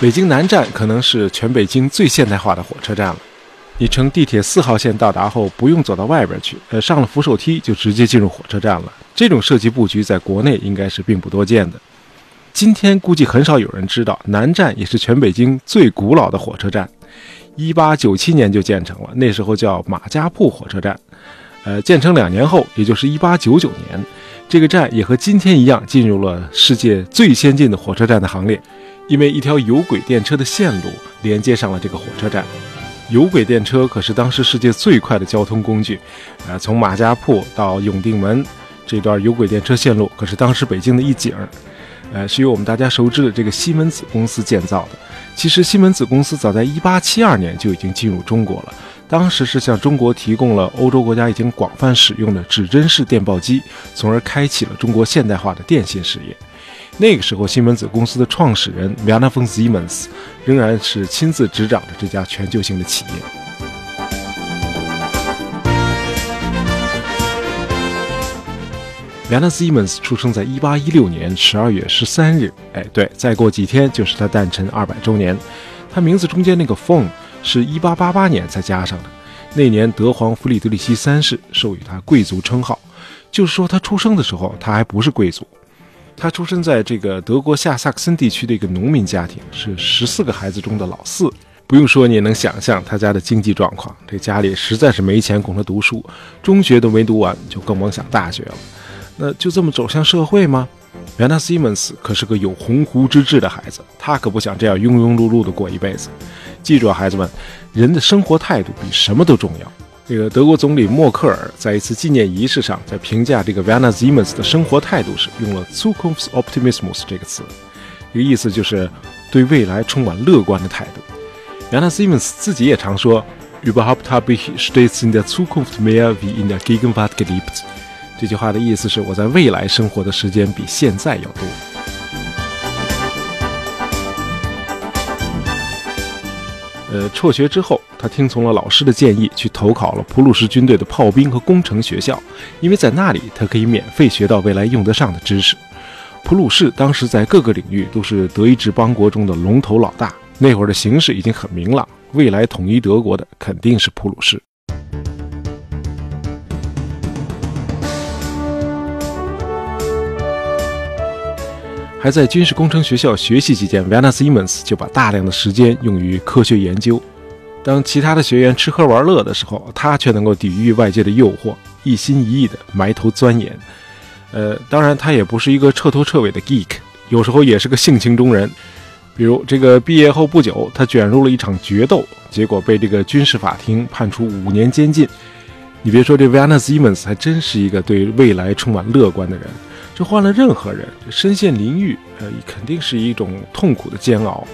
北京南站可能是全北京最现代化的火车站了。你乘地铁四号线到达后，不用走到外边去，呃，上了扶手梯就直接进入火车站了。这种设计布局在国内应该是并不多见的。今天估计很少有人知道，南站也是全北京最古老的火车站，一八九七年就建成了，那时候叫马家铺火车站。呃，建成两年后，也就是一八九九年，这个站也和今天一样进入了世界最先进的火车站的行列，因为一条有轨电车的线路连接上了这个火车站。有轨电车可是当时世界最快的交通工具，呃，从马家铺到永定门这段有轨电车线路可是当时北京的一景儿。呃，是由我们大家熟知的这个西门子公司建造的。其实西门子公司早在1872年就已经进入中国了，当时是向中国提供了欧洲国家已经广泛使用的指针式电报机，从而开启了中国现代化的电信事业。那个时候，西门子公司的创始人 Werner von Siemens 仍然是亲自执掌着这家全球性的企业。Werner Siemens 出生在1816年12月13日，哎，对，再过几天就是他诞辰200周年。他名字中间那个 von 是一888年才加上的。那年德皇弗里德里希三世授予他贵族称号，就是说他出生的时候他还不是贵族。他出生在这个德国下萨克森地区的一个农民家庭，是十四个孩子中的老四。不用说，你也能想象他家的经济状况，这家里实在是没钱供他读书，中学都没读完，就更甭想大学了。那就这么走向社会吗？Vanna Siemens 可是个有鸿鹄之志的孩子，他可不想这样庸庸碌碌的过一辈子。记住啊，孩子们，人的生活态度比什么都重要。这个德国总理默克尔在一次纪念仪式上，在评价这个 Vanna Siemens 的生活态度时，用了 Zukunftsoptimismus 这个词，一个意思就是对未来充满乐观的态度。Vanna Siemens 自己也常说，Überhaupt habe ich stets in der Zukunft mehr wie in der Gegenwart gelebt。这句话的意思是我在未来生活的时间比现在要多。呃，辍学之后，他听从了老师的建议，去投考了普鲁士军队的炮兵和工程学校，因为在那里他可以免费学到未来用得上的知识。普鲁士当时在各个领域都是德意志邦国中的龙头老大，那会儿的形势已经很明朗，未来统一德国的肯定是普鲁士。还在军事工程学校学习期间，Vanna Siemens 就把大量的时间用于科学研究。当其他的学员吃喝玩乐的时候，他却能够抵御外界的诱惑，一心一意地埋头钻研。呃，当然，他也不是一个彻头彻尾的 geek，有时候也是个性情中人。比如，这个毕业后不久，他卷入了一场决斗，结果被这个军事法庭判处五年监禁。你别说，这 Vanna Siemens 还真是一个对未来充满乐观的人。这换了任何人，身陷囹圄，呃，肯定是一种痛苦的煎熬。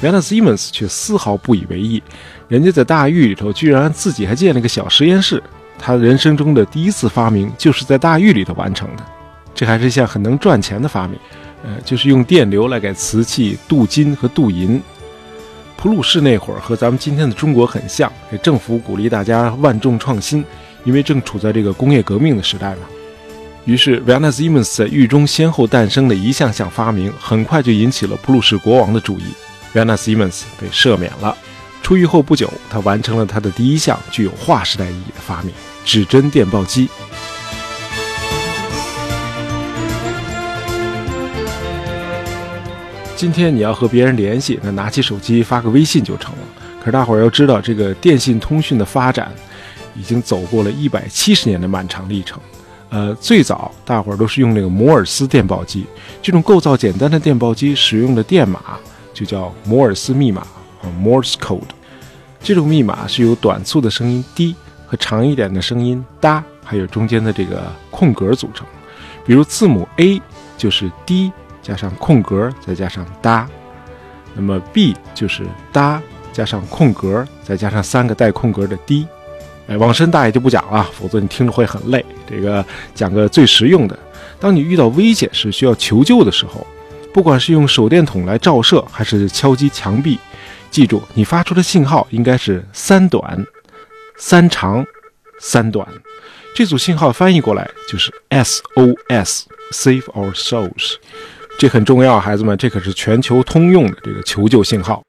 Van Siemens 却丝毫不以为意，人家在大狱里头居然自己还建了个小实验室。他人生中的第一次发明就是在大狱里头完成的，这还是一项很能赚钱的发明，呃，就是用电流来给瓷器镀金和镀银。普鲁士那会儿和咱们今天的中国很像，给政府鼓励大家万众创新，因为正处在这个工业革命的时代嘛。于是，Vanna Siemens 在狱中先后诞生的一项项发明，很快就引起了普鲁士国王的注意。Vanna Siemens 被赦免了。出狱后不久，他完成了他的第一项具有划时代意义的发明——指针电报机。今天你要和别人联系，那拿起手机发个微信就成了。可是大伙儿要知道，这个电信通讯的发展，已经走过了一百七十年的漫长历程。呃，最早大伙儿都是用那个摩尔斯电报机，这种构造简单的电报机使用的电码就叫摩尔斯密码啊，Morse code。这种密码是由短促的声音 d 和长一点的声音哒，还有中间的这个空格组成。比如字母 A 就是 d 加上空格再加上哒，那么 B 就是哒加上空格再加上三个带空格的 d。往深大爷就不讲了，否则你听着会很累。这个讲个最实用的：当你遇到危险时需要求救的时候，不管是用手电筒来照射，还是敲击墙壁，记住你发出的信号应该是三短、三长、三短。这组信号翻译过来就是 SOS，Save Our Souls。这很重要，孩子们，这可是全球通用的这个求救信号。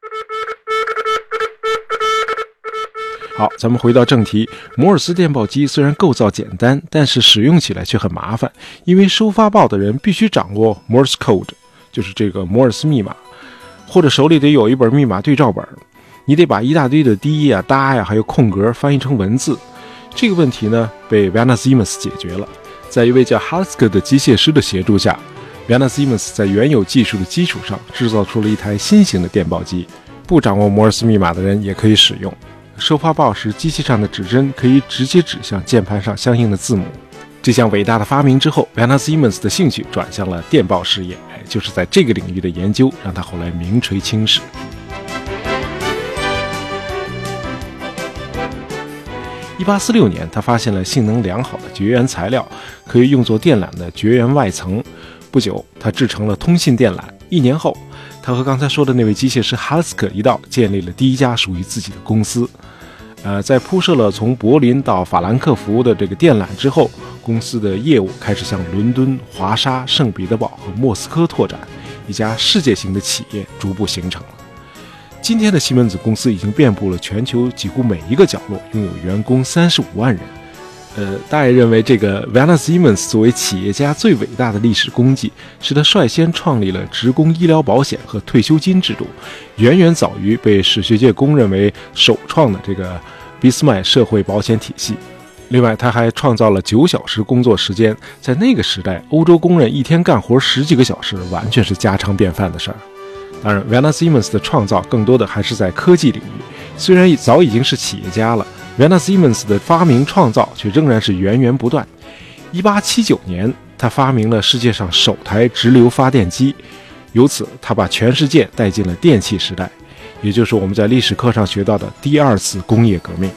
好，咱们回到正题。摩尔斯电报机虽然构造简单，但是使用起来却很麻烦，因为收发报的人必须掌握 Morse code，就是这个摩尔斯密码，或者手里得有一本密码对照本。你得把一大堆的滴呀、哒呀，还有空格翻译成文字。这个问题呢，被 v a n a Siemens 解决了。在一位叫 Haske 的机械师的协助下 v a n a Siemens 在原有技术的基础上制造出了一台新型的电报机，不掌握摩尔斯密码的人也可以使用。收发报时，机器上的指针可以直接指向键盘上相应的字母。这项伟大的发明之后 v a n a Siemens 的兴趣转向了电报事业。哎，就是在这个领域的研究，让他后来名垂青史。一八四六年，他发现了性能良好的绝缘材料，可以用作电缆的绝缘外层。不久，他制成了通信电缆。一年后，他和刚才说的那位机械师哈斯克一道，建立了第一家属于自己的公司。呃，在铺设了从柏林到法兰克福的这个电缆之后，公司的业务开始向伦敦、华沙、圣彼得堡和莫斯科拓展，一家世界型的企业逐步形成了。今天的西门子公司已经遍布了全球几乎每一个角落，拥有员工三十五万人。呃，大爷认为这个 v a n a Siemens 作为企业家最伟大的历史功绩，是他率先创立了职工医疗保险和退休金制度，远远早于被史学界公认为首创的这个俾斯麦社会保险体系。另外，他还创造了九小时工作时间，在那个时代，欧洲工人一天干活十几个小时，完全是家常便饭的事儿。当然 v a n a Siemens 的创造更多的还是在科技领域，虽然早已经是企业家了。V a n a Siemens 的发明创造却仍然是源源不断。1879年，他发明了世界上首台直流发电机，由此他把全世界带进了电气时代，也就是我们在历史课上学到的第二次工业革命。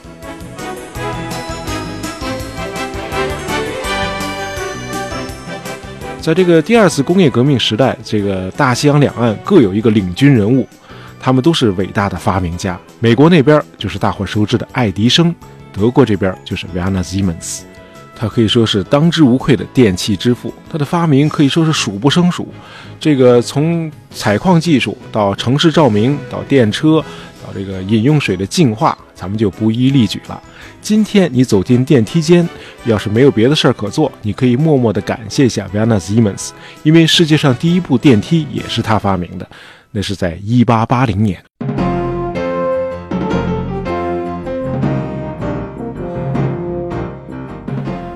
在这个第二次工业革命时代，这个大西洋两岸各有一个领军人物。他们都是伟大的发明家。美国那边就是大伙熟知的爱迪生，德国这边就是 v a n a Siemens，他可以说是当之无愧的电器之父。他的发明可以说是数不胜数。这个从采矿技术到城市照明，到电车，到这个饮用水的净化，咱们就不一一例举了。今天你走进电梯间，要是没有别的事儿可做，你可以默默地感谢一下 v a n a Siemens，因为世界上第一部电梯也是他发明的。那是在一八八零年，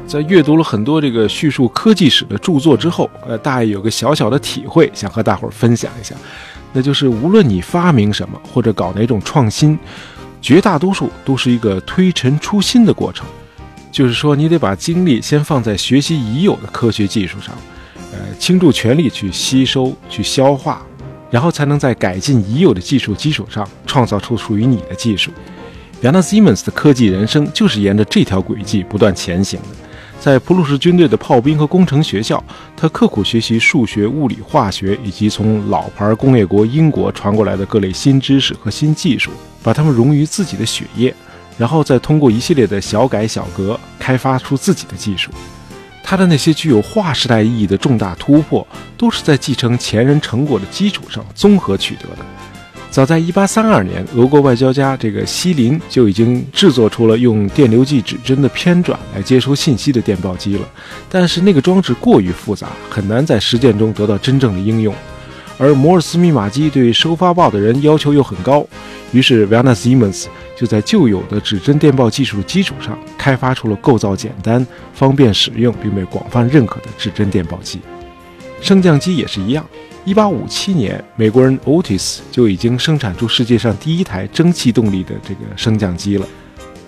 在阅读了很多这个叙述科技史的著作之后，呃，大爷有个小小的体会，想和大伙儿分享一下，那就是无论你发明什么或者搞哪种创新，绝大多数都是一个推陈出新的过程，就是说你得把精力先放在学习已有的科学技术上，呃，倾注全力去吸收、去消化。然后才能在改进已有的技术基础上，创造出属于你的技术。亚纳西门斯的科技人生就是沿着这条轨迹不断前行的。在普鲁士军队的炮兵和工程学校，他刻苦学习数学、物理、化学，以及从老牌工业国英国传过来的各类新知识和新技术，把它们融于自己的血液，然后再通过一系列的小改小革，开发出自己的技术。他的那些具有划时代意义的重大突破，都是在继承前人成果的基础上综合取得的。早在1832年，俄国外交家这个西林就已经制作出了用电流计指针的偏转来接收信息的电报机了，但是那个装置过于复杂，很难在实践中得到真正的应用。而摩尔斯密码机对收发报的人要求又很高，于是 v a n a Siemens 就在旧有的指针电报技术基础上，开发出了构造简单、方便使用并被广泛认可的指针电报机。升降机也是一样。1857年，美国人 Otis 就已经生产出世界上第一台蒸汽动力的这个升降机了。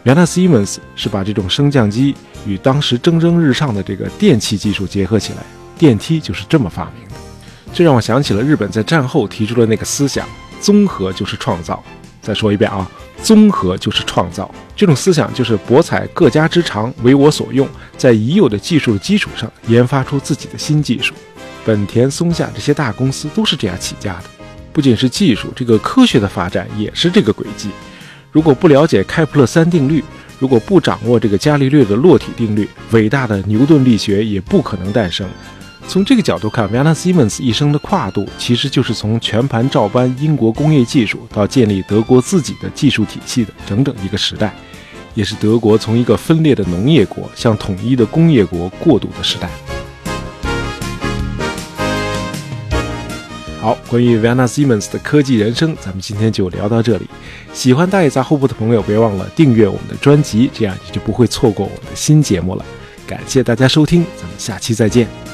v a n a Siemens 是把这种升降机与当时蒸蒸日上的这个电气技术结合起来，电梯就是这么发明。这让我想起了日本在战后提出的那个思想：综合就是创造。再说一遍啊，综合就是创造。这种思想就是博采各家之长，为我所用，在已有的技术的基础上研发出自己的新技术。本田、松下这些大公司都是这样起家的。不仅是技术，这个科学的发展也是这个轨迹。如果不了解开普勒三定律，如果不掌握这个伽利略的落体定律，伟大的牛顿力学也不可能诞生。从这个角度看 v a n a Siemens 一生的跨度，其实就是从全盘照搬英国工业技术，到建立德国自己的技术体系的整整一个时代，也是德国从一个分裂的农业国向统一的工业国过渡的时代。好，关于 v a n a Siemens 的科技人生，咱们今天就聊到这里。喜欢大爷杂货铺的朋友，别忘了订阅我们的专辑，这样你就不会错过我们的新节目了。感谢大家收听，咱们下期再见。